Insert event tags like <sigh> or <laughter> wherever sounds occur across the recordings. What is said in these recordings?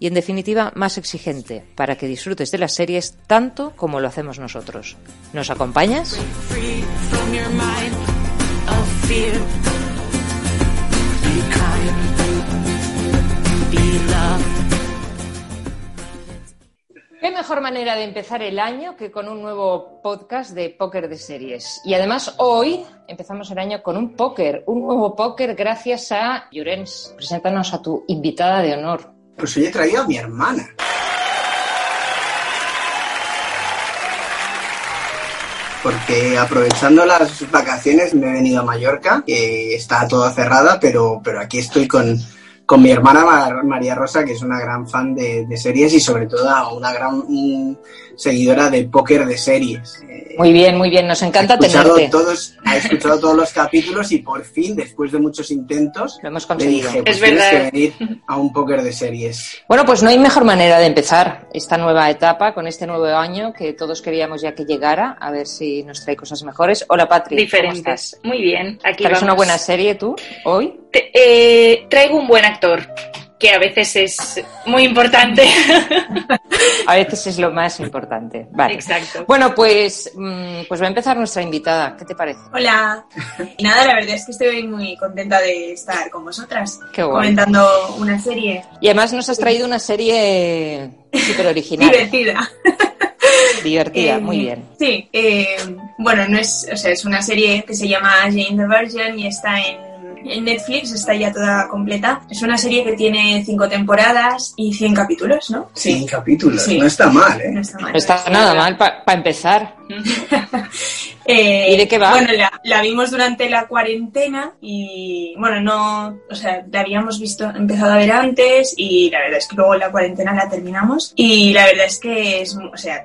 y en definitiva más exigente para que disfrutes de las series tanto como lo hacemos nosotros. ¿Nos acompañas? ¿Qué mejor manera de empezar el año que con un nuevo podcast de póker de series? Y además hoy empezamos el año con un póker, un nuevo póker gracias a Llorens. Preséntanos a tu invitada de honor. Pues hoy he traído a mi hermana. Porque aprovechando las vacaciones me he venido a Mallorca, que está toda cerrada, pero, pero aquí estoy con, con mi hermana María Rosa, que es una gran fan de, series y sobre todo una gran seguidora de póker de series. Muy bien, muy bien, nos encanta ha tenerte. Todos, ha escuchado todos los capítulos y por fin, después de muchos intentos, lo hemos conseguido. Dije, pues es verdad. que venir a un póker de series. Bueno, pues no hay mejor manera de empezar esta nueva etapa con este nuevo año que todos queríamos ya que llegara, a ver si nos trae cosas mejores. Hola, Patri. Diferentes. Muy bien. Aquí ¿Traes una buena serie tú hoy? eh, traigo un buen actor que a veces es muy importante. <laughs> A veces es lo más importante. Vale. Exacto. Bueno, pues, mm, pues va a empezar nuestra invitada. ¿Qué te parece? Hola. Y nada, la verdad es que estoy muy contenta de estar con vosotras. Qué Comentando una serie. Y además nos has traído una serie súper original. <laughs> Divertida. Divertida, muy eh, bien. Sí, eh, bueno, no es, o sea, es una serie que se llama Jane the Virgin y está en en Netflix, está ya toda completa. Es una serie que tiene cinco temporadas y 100 capítulos, ¿no? 100 capítulos, no está mal, ¿eh? No está, mal, no está nada mal para empezar. <laughs> eh, ¿Y de qué va? Bueno, la, la, vimos durante la cuarentena y, bueno, no, o sea, la habíamos visto, empezado a ver antes y la verdad es que luego la cuarentena la terminamos y la verdad es que es, o sea,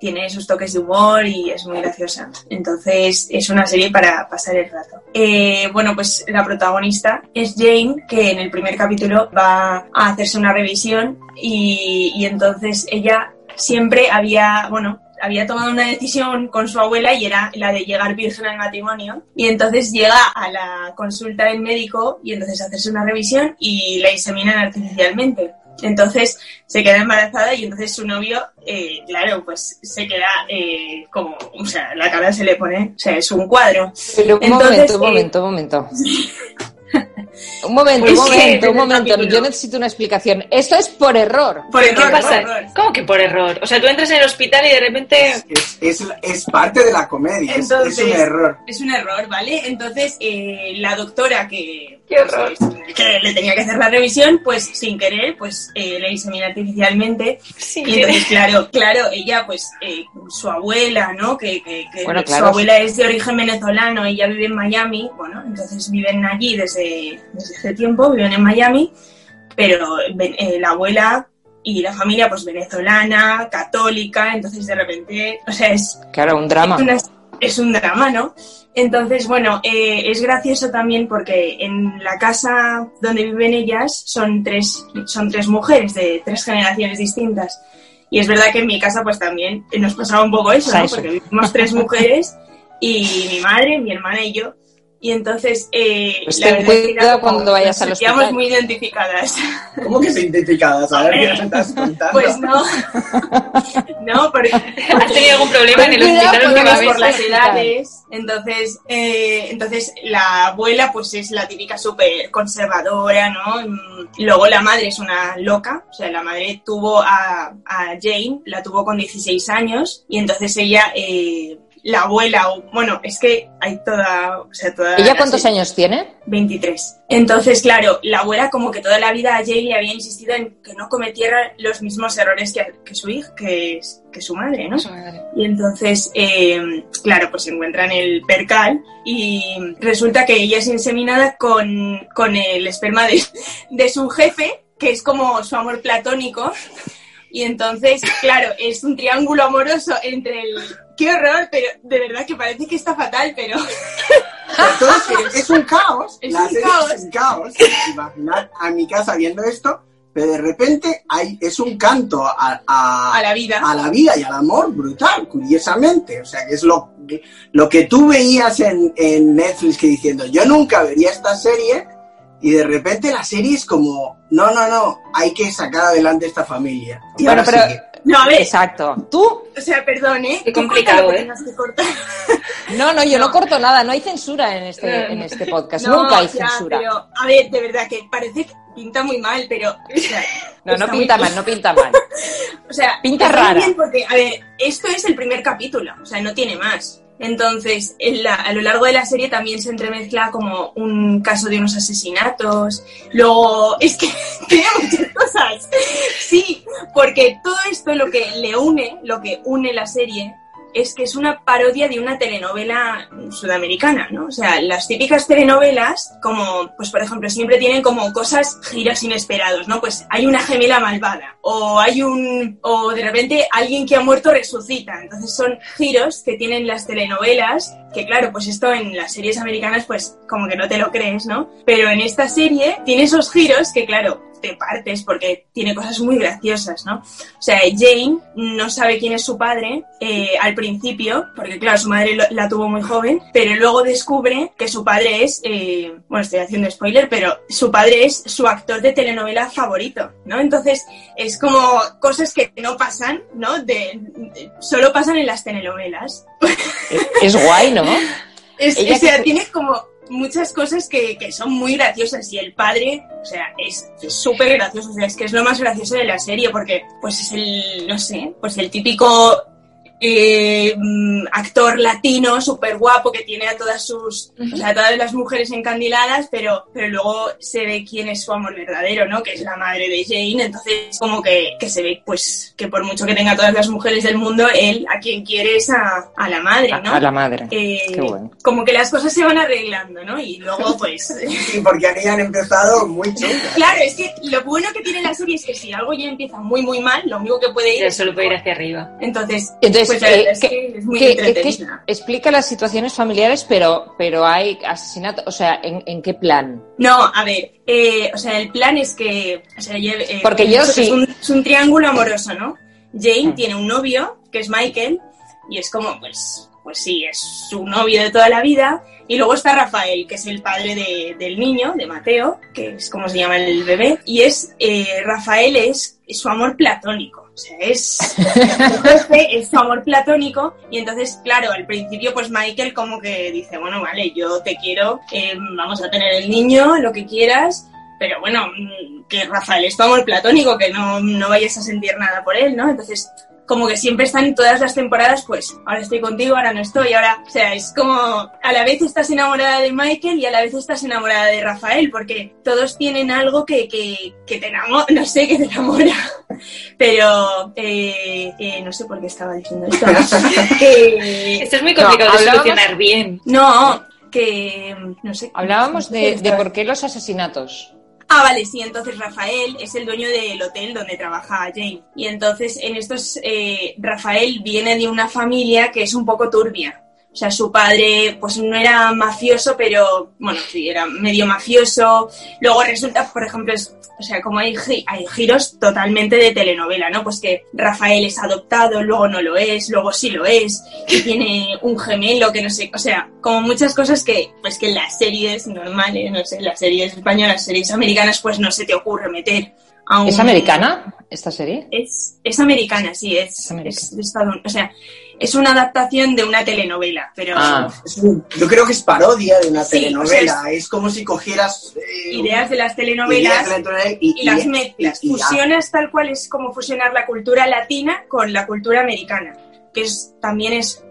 tiene sus toques de humor y es muy graciosa. Entonces es una serie para pasar el rato. Eh, bueno, pues la protagonista es Jane, que en el primer capítulo va a hacerse una revisión y, y entonces ella siempre había, bueno, había tomado una decisión con su abuela y era la de llegar virgen al matrimonio. Y entonces llega a la consulta del médico y entonces hacerse una revisión y la inseminan artificialmente. Entonces se queda embarazada y entonces su novio, eh, claro, pues se queda eh, como, o sea, la cara se le pone, o sea, es un cuadro. Pero un entonces, momento, un momento, un <laughs> momento. Un momento, un momento, un momento. Yo necesito una explicación. Esto es por error. ¿Por ¿Qué error, pasa? por error. ¿Cómo que por error? O sea, tú entras en el hospital y de repente... Es, es, es parte de la comedia, es- Entonces, es, un error. Es un error, ¿vale? Entonces, eh, la doctora que, ¡Qué horror! que le tenía que hacer la revisión, pues sin querer, pues eh, la insemina artificialmente. Sí, Y entonces, claro, claro, ella, pues, eh, su abuela, ¿no? Que, que- que Bueno, su claro. abuela es de origen venezolano, ella vive en Miami, bueno, entonces viven allí desde, desde hace tiempo, viven en Miami, pero eh, la abuela y la familia, pues, venezolana, católica, entonces de repente, o sea, es, Claro, un drama. es, una- es un drama, ¿no? Entonces, bueno, eh, es gracioso también porque en la casa donde viven ellas son tres, son tres mujeres de tres generaciones distintas. Y es verdad que en mi casa pues también nos pasaba un poco eso, ¿no? Porque vivimos tres mujeres y mi madre, mi hermana y yo. Y entonces, eh, Pues la ten cuidado como- cuando vayas al hospital. muy identificadas. <laughs> ¿Cómo que se identificadas? A ver, ¿qué nos estás contando? Pues no, <laughs> no, porque, <laughs> ¿Has tenido algún problema en el hospital porque últimamente? por las edades. Entonces, eh, entonces la abuela pues es la típica súper conservadora, ¿no? Mm, Luego la madre es una loca, o sea, la madre tuvo a, a Jane, la tuvo con 16 años y entonces ella, eh, la abuela, o- bueno, es que hay toda, o sea, toda... ¿Ella la cuántos serie- años tiene? 23. Entonces, claro, la abuela como que toda la vida a Jane le había insistido en que no cometiera los mismos errores que, que su hija, que, que su madre, ¿no? Su madre. Y entonces, eh, claro, pues se encuentran el percal y resulta que ella es inseminada con, con el esperma de, de su jefe que es como su amor platónico. Y entonces, claro, es un triángulo amoroso entre el... ¡Qué horror! Pero de verdad que parece que está fatal, pero... <laughs> Entonces, es un caos. Es la un serie caos. Es un caos. Imaginad a mi casa viendo esto, pero de repente hay, es un canto a, a, A la vida. a la vida y al amor brutal, curiosamente. O sea, que es lo, lo que tú veías en, en Netflix que diciendo, yo nunca vería esta serie y de repente la serie es como, no, no, no, hay que sacar adelante esta familia. Y Bueno, ahora pero- sí que- No, a ver, Exacto. Tú, o sea, perdón, ¿eh? Qué complicado, ¿eh? que <laughs> no, no, yo no, No. corto nada, no hay censura en este, en este podcast, No, nunca hay ya, censura. pero, a ver, de verdad que parece que pinta muy mal, pero... o sea, No, no pinta muy- mal, no pinta mal. <laughs> O sea, Pinta rara. bien porque, a ver, esto es el primer capítulo, o sea, no tiene más. Entonces, en la- a lo largo de la serie también se entremezcla como un caso de unos asesinatos. Luego, es que <laughs> tiene muchas Sí, porque todo esto lo que le une, lo que une la serie, es que es una parodia de una telenovela sudamericana, ¿no? O sea, las típicas telenovelas, como, pues por ejemplo, siempre tienen como cosas, giros inesperados, ¿no? Pues hay una gemela malvada, o hay un, o de repente alguien que ha muerto resucita. Entonces son giros que tienen las telenovelas, que claro, pues esto en las series americanas, pues como que no te lo crees, ¿no? Pero en esta serie tiene esos giros que, claro, te partes porque tiene cosas muy graciosas, ¿no? O sea, Jane no sabe quién es su padre eh, al principio, porque claro, su madre lo- la tuvo muy joven, pero luego descubre que su padre es, eh, bueno, estoy haciendo spoiler, pero su padre es su actor de telenovela favorito, ¿no? Entonces, es como cosas que no pasan, ¿no? De, de- solo pasan en las telenovelas. Es guay, ¿no? <laughs> Es, o sea, que- tiene como muchas cosas que, que son muy graciosas y el padre, o sea, es súper gracioso, o sea, es que es lo más gracioso de la serie porque pues es el, no sé, pues el típico eh, mm, actor latino súper guapo que tiene a todas sus, o sea, a todas las mujeres encandiladas, pero, pero luego se ve quién es su amor verdadero, ¿no? Que es la madre de Jane, entonces como que, que se ve pues que por mucho que tenga a todas las mujeres del mundo, él a quien quiere es a, a la madre, ¿no? A, a la madre. Eh, Qué bueno. como que las cosas se van arreglando, ¿no? Y luego, <laughs> pues, Sí, porque habían empezado muy chungas. claro, es que lo bueno que tiene la serie es que si algo ya empieza muy, muy mal, lo único que puede ir solo puede ir hacia arriba. Entonces, Entonces, pues eh, es ¿qué- que es muy ¿Qué- qué- entretenida. qué- explica las situaciones familiares, pero, pero hay asesinato, o sea, ¿en, en qué plan? No, a ver, eh, o sea, el plan es que, o sea, lle- eh, Porque yo es, sí- un, es un triángulo amoroso, ¿no? Jane Mm. tiene un novio, que es Michael, y es como, pues, pues sí, es su novio de toda la vida. Y luego está Rafael, que es el padre de- del niño, de Mateo, que es como se llama el bebé. Y es, eh, Rafael es su amor platónico. Sea, es, es amor platónico. Y entonces, claro, al principio, pues Michael como que dice, bueno, vale, yo te quiero, eh, vamos a tener el niño, lo que quieras. Pero bueno, mm, que Rafael es tu amor platónico, que no, no vayas a sentir nada por él, ¿no? Entonces, como que siempre están en todas las temporadas, pues ahora estoy contigo, ahora no estoy, ahora, o sea, es como a la vez estás enamorada de Michael y a la vez estás enamorada de Rafael, porque todos tienen algo que, que, que te enamora, no sé, que te enamora. <laughs> Pero, eh, eh, no sé por qué estaba diciendo esto. <laughs> Esto es muy complicado No, de solucionar bien. no, que, no sé. Hablábamos de, de por qué los asesinatos. Ah, vale, sí, entonces Rafael es el dueño del hotel donde trabaja Jane. Y entonces en estos, eh, Rafael viene de una familia que es un poco turbia. O sea, su padre, pues no era mafioso, pero bueno, sí, era medio mafioso. Luego resulta, por ejemplo, es, o sea, como hay, gi- hay giros totalmente de telenovela, ¿no? Pues que Rafael es adoptado, luego no lo es, luego sí lo es, y tiene un gemelo que no sé, o sea, como muchas cosas que, pues que en las series normales, no sé, las series españolas, series americanas, pues no se te ocurre meter a un... ¿Es americana esta serie? Es, es americana, sí, es, Es americana. es de Estados Unidos. O sea, es una adaptación de una telenovela, pero Ah. Es un- yo creo que es parodia de una Sí, telenovela. o sea, es como si cogieras eh, ideas de las telenovelas de la telenovela y, y las mezclas. y- y- Fusionas tal cual es como fusionar la cultura latina con la cultura americana, que es, también es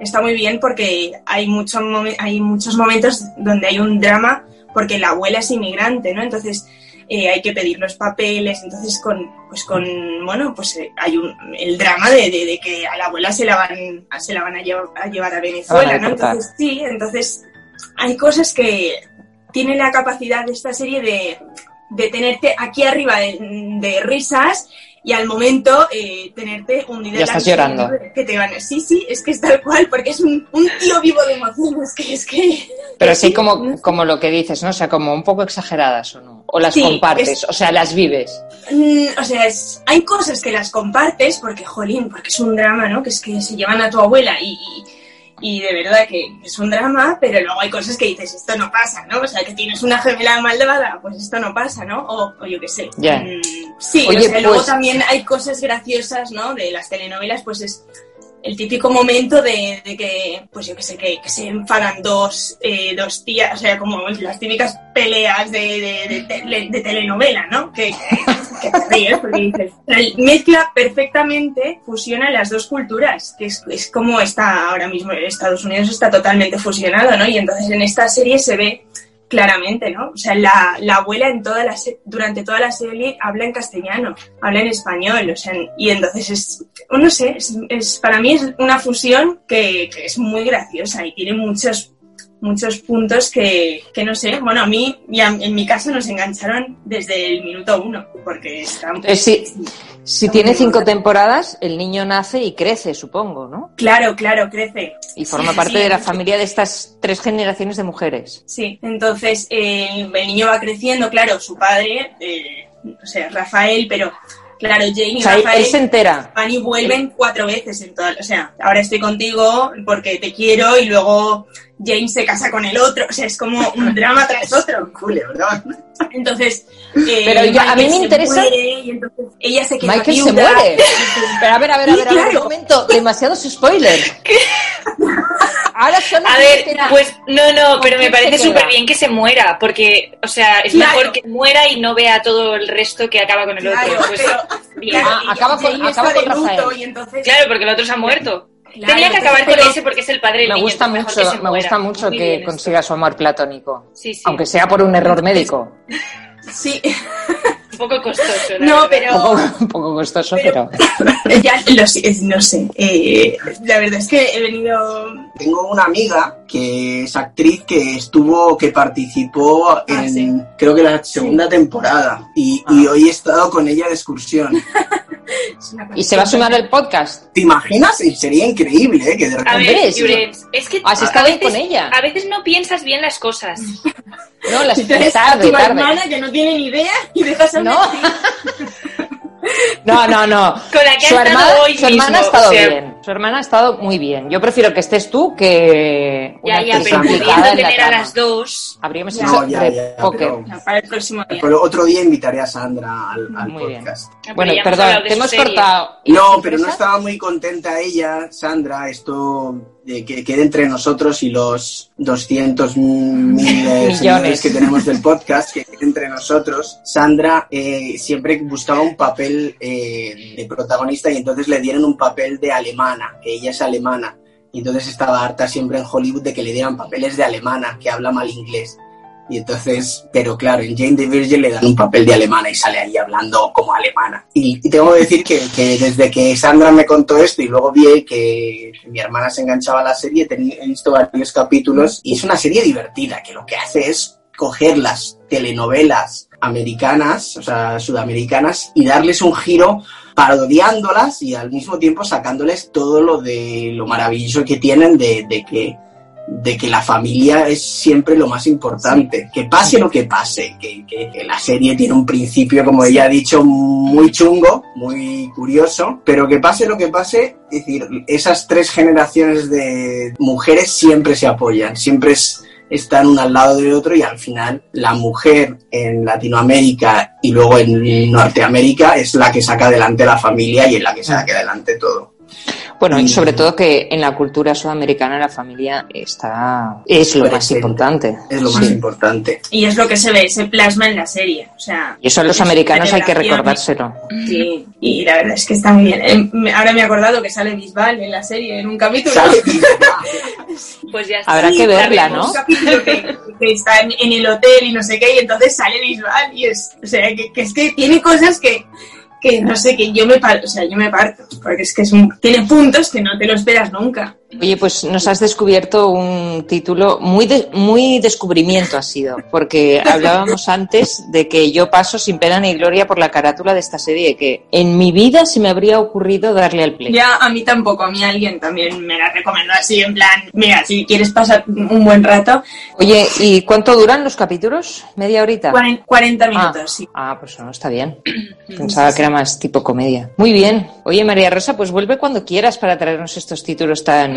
está muy bien porque hay, mucho hay muchos momentos donde hay un drama porque la abuela es inmigrante, ¿no? Entonces eh, hay que pedir los papeles, entonces con, pues con, bueno, pues eh, hay un, el drama de, de- de que a la abuela se la van, se la van a, llevar, a llevar a Venezuela, a ¿no? Entonces sí, entonces hay cosas que tiene la capacidad de esta serie de de tenerte aquí arriba de, de risas y al momento eh, tenerte hundido Ya estás llorando. Que te van, sí, sí, es que es tal cual, porque es un, un tío vivo de emociones, que es que... Pero sí, como, como lo que dices, ¿no? O sea, como un poco exageradas o no. O las Sí, compartes, es- o sea, las vives. Mm, o sea, es- hay cosas que las compartes porque, jolín, porque es un drama, ¿no? Que es que se llevan a tu abuela y, y, y de verdad que es un drama, pero luego hay cosas que dices, esto no pasa, ¿no? O sea, que tienes una gemela malvada, pues esto no pasa, ¿no? O, o yo qué sé. Mm, sí, Oye, o sea, luego pues- también hay cosas graciosas, ¿no? De las telenovelas, pues es el típico momento de, de que, pues yo qué sé, que, que se enfadan dos, eh, dos tías, o sea, como las típicas peleas de, de, de tele- de telenovela, ¿no? Que, que, que te ríes porque dices, mezcla perfectamente, fusiona las dos culturas, que es, es como está ahora mismo Estados Unidos está totalmente fusionado, ¿no? Y entonces en esta serie se ve claramente, ¿no? O sea, la, la abuela en toda la durante toda la serie habla en castellano, habla en español, o sea, y entonces es, no sé, es, es- para mí es una fusión que, que es muy graciosa y tiene muchos muchos puntos que, que no sé, bueno, a mí en mi caso nos engancharon desde el minuto uno, porque está... Entonces, sí, Si tiene cinco temporadas, el niño nace y crece, supongo, ¿no? Claro, claro, crece. Y forma Sí, parte sí. de la familia de estas tres generaciones de mujeres. Sí, entonces eh, el niño va creciendo, claro, su padre, eh, o sea, Rafael, pero claro, Jane y O sea, él, Rafael él se entera. van y vuelven cuatro veces en toda, o sea, ahora estoy contigo porque te quiero y luego Jane se casa con el otro, o sea, es como un <laughs> drama tras otro. Entonces, eh, Pero ya, a mí me interesa- y entonces ella se queda Michael se viuda. muere. Pero a ver, a ver, a ver, a ver, un momento. Demasiados spoilers. <laughs> Ahora solo A ver, pues no, no, ¿Con pero me parece súper bien que se muera, porque, o sea, es Claro. mejor que muera y no vea todo el resto que acaba con el Claro, otro. Pues, pero- bien. claro, Ah, y acaba con- acaba está con luto Rafael. y entonces Claro, porque el otro se ha muerto. Claro, Tenía que acabar con ese porque es el padre del Me niño. gusta mucho, que se me gusta mucho Muy que esto. consiga su amor platónico. Sí, sí. Aunque sea por un error médico. Sí, Un poco costoso. la no, verdad. pero Un poco, un poco costoso, pero. pero <laughs> ya lo sé, no sé. eh, la verdad es que he venido. Tengo una amiga que es actriz que estuvo, que participó en, Ah, sí. creo que la segunda temporada. Y, y Ah. hoy he estado con ella de excursión. <laughs> es ¿Y se va a sumar al podcast? ¿Te imaginas? Sería increíble, ¿eh? Que de A repente... ver, sí. Llorens, es que ¿Has a estado veces, con ella? a veces no piensas bien las cosas. <laughs> No, las Entonces, tarde, tu tarde. hermana que no tiene ni idea y dejas a No. <laughs> No, no, no. Con la que Su estado hermana, hoy su hermana mismo, ha estado o sea- bien. Su hermana ha estado muy bien. Yo prefiero que estés tú que una Ya, ya, pero pudiendo la tener a las dos. Habríamos hecho No, de póker. pero- No, para el próximo día. Pero otro día invitaré a Sandra al, al Muy bien. podcast. Pero Bueno, perdón, te hemos serie. cortado. ¿Y No, pero no estaba muy contenta ella, Sandra, esto de que quede entre nosotros y los 200 mil eh, Millones. que tenemos del podcast, que quede entre nosotros. Sandra eh, siempre buscaba un papel eh, de protagonista y entonces le dieron un papel de alemana, que ella es alemana. Y entonces estaba harta siempre en Hollywood de que le dieran papeles de alemana, que habla mal inglés. Y entonces, pero claro, en Jane the Virgin le dan un papel de alemana y sale ahí hablando como alemana. Y, tengo que decir que, que desde que Sandra me contó esto y luego vi que mi hermana se enganchaba a la serie, he visto varios capítulos y es una serie divertida que lo que hace es coger las telenovelas americanas, o sea, sudamericanas, y darles un giro parodiándolas y al mismo tiempo sacándoles todo lo de lo maravilloso que tienen de, de que de que la familia es siempre lo más importante. Que pase lo que pase, que, que- que la serie tiene un principio, como ella ha dicho, muy chungo, muy curioso, pero que pase lo que pase, es decir, esas tres generaciones de mujeres siempre se apoyan, siempre es- están una al lado del otro y al final la mujer en Latinoamérica y luego en Norteamérica es la que saca adelante la familia y es la que saca adelante todo. Bueno, y Mm. sobre todo que en la cultura sudamericana la familia está es lo más importante. Es lo más Sí. importante. Y es lo que se ve, se plasma en la serie. O sea, Y eso a los es americanos hay que recordárselo. Sí, y la verdad es que está muy bien. Me- Ahora me he acordado que sale Bisbal en la serie, en un capítulo. <laughs> Pues ya está. Habrá que verla, ¿no? Un capítulo que, que está en, en el hotel y no sé qué, y entonces sale Bisbal y es, o sea, que, que es que tiene cosas que, que no sé, que yo me parto, o sea, yo me parto, porque es que es un- tiene puntos que no te lo esperas nunca. Oye, pues nos has descubierto un título muy de- muy descubrimiento ha sido, porque hablábamos <laughs> antes de que yo paso sin pena ni gloria por la carátula de esta serie, que en mi vida se me habría ocurrido darle al play. Ya, a mí tampoco, a mí alguien también me la recomendó así, en plan, mira, si quieres pasar un buen rato, Oye, ¿y cuánto duran los capítulos? ¿Media horita? cuaren- 40 Ah, minutos, sí. ah, pues no, está bien. <clears throat> Pensaba que era más tipo comedia. Muy bien. Oye, María Rosa, pues vuelve cuando quieras para traernos estos títulos tan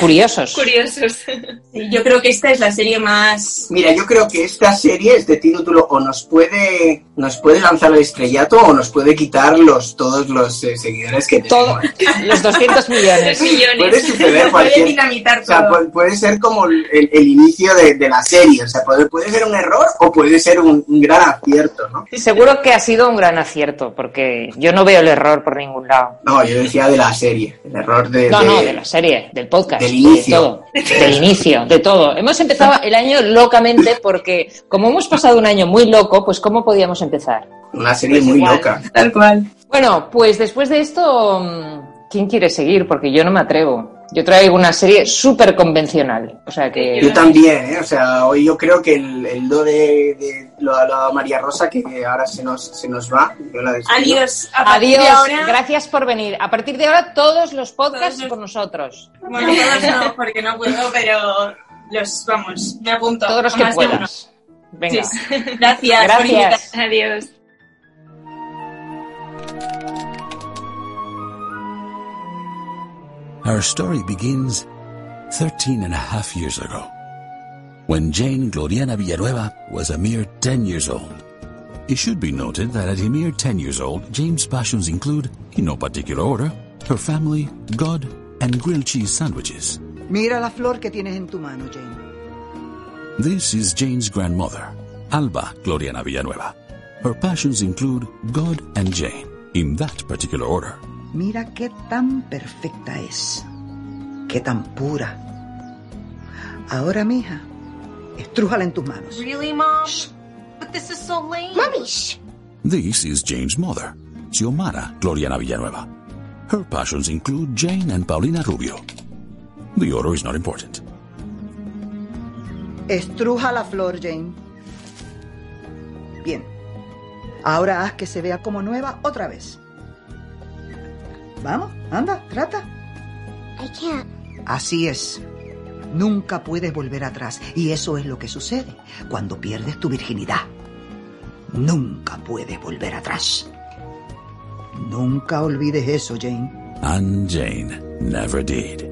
curiosos. Curiosos. Sí, Yo creo que esta es la serie más... Mira, yo creo que esta serie, este título, o nos puede, nos puede lanzar al estrellato o nos puede quitar los, todos los eh, seguidores que Todo, tenemos. <laughs> los 200 millones. Puede suceder Puede cualquier... dinamitar O sea, todo. puede, puede ser como el, el- el inicio de, de la serie. O sea, puede, puede ser un error o puede ser un, un gran acierto, ¿no? Seguro que ha sido un gran acierto, porque yo no veo el error por ningún lado. No, yo decía de la serie. El error de... No, de- no, de la serie, del podcast, Del de inicio. todo, del inicio, de todo. Hemos empezado el año locamente porque como hemos pasado un año muy loco, pues ¿cómo podíamos empezar? Una serie Pues muy igual. loca. Tal cual. Bueno, pues después de esto, mm, ¿quién quiere seguir? Porque yo no me atrevo. Yo traigo una serie súper convencional. O sea que... Yo también, ¿eh? O sea, hoy yo creo que el, el do de, de lo hablaba María Rosa, que ahora se nos, se nos va. Yo la despido. Adiós. A Adiós, de ahora... gracias por venir. A partir de ahora todos los podcasts Todos los- con nosotros. Bueno, todos no, porque no puedo, pero los, vamos, me apunto. Todos los que puedas. Venga. Sí. Gracias. Gracias. Adiós. Our story begins 13 and a half years ago, when Jane Gloriana Villanueva was a mere 10 years old. It should be noted that at a mere 10 years old, Jane's passions include, in no particular order, her family, God, and grilled cheese sandwiches. Mira la flor que tienes en tu mano, Jane. This is Jane's grandmother, Alba Gloriana Villanueva. Her passions include God and Jane, in that particular order. Mira qué tan perfecta es. Qué tan pura. Ahora, mija, estrújala en tus manos. Really, Mom? But this is so lame. Mommy, shh. This is Jane's mother, Xiomara Gloriana Villanueva. Her passions include Jane and Paulina Rubio. The order is not important. Estruja la flor, Jane. Bien. Ahora haz que se vea como nueva otra vez. Vamos, anda, trata. I can't. Así es. Nunca puedes volver atrás. Y eso es lo que sucede cuando pierdes tu virginidad. Nunca puedes volver atrás. Nunca olvides eso, Jane. And Jane never did.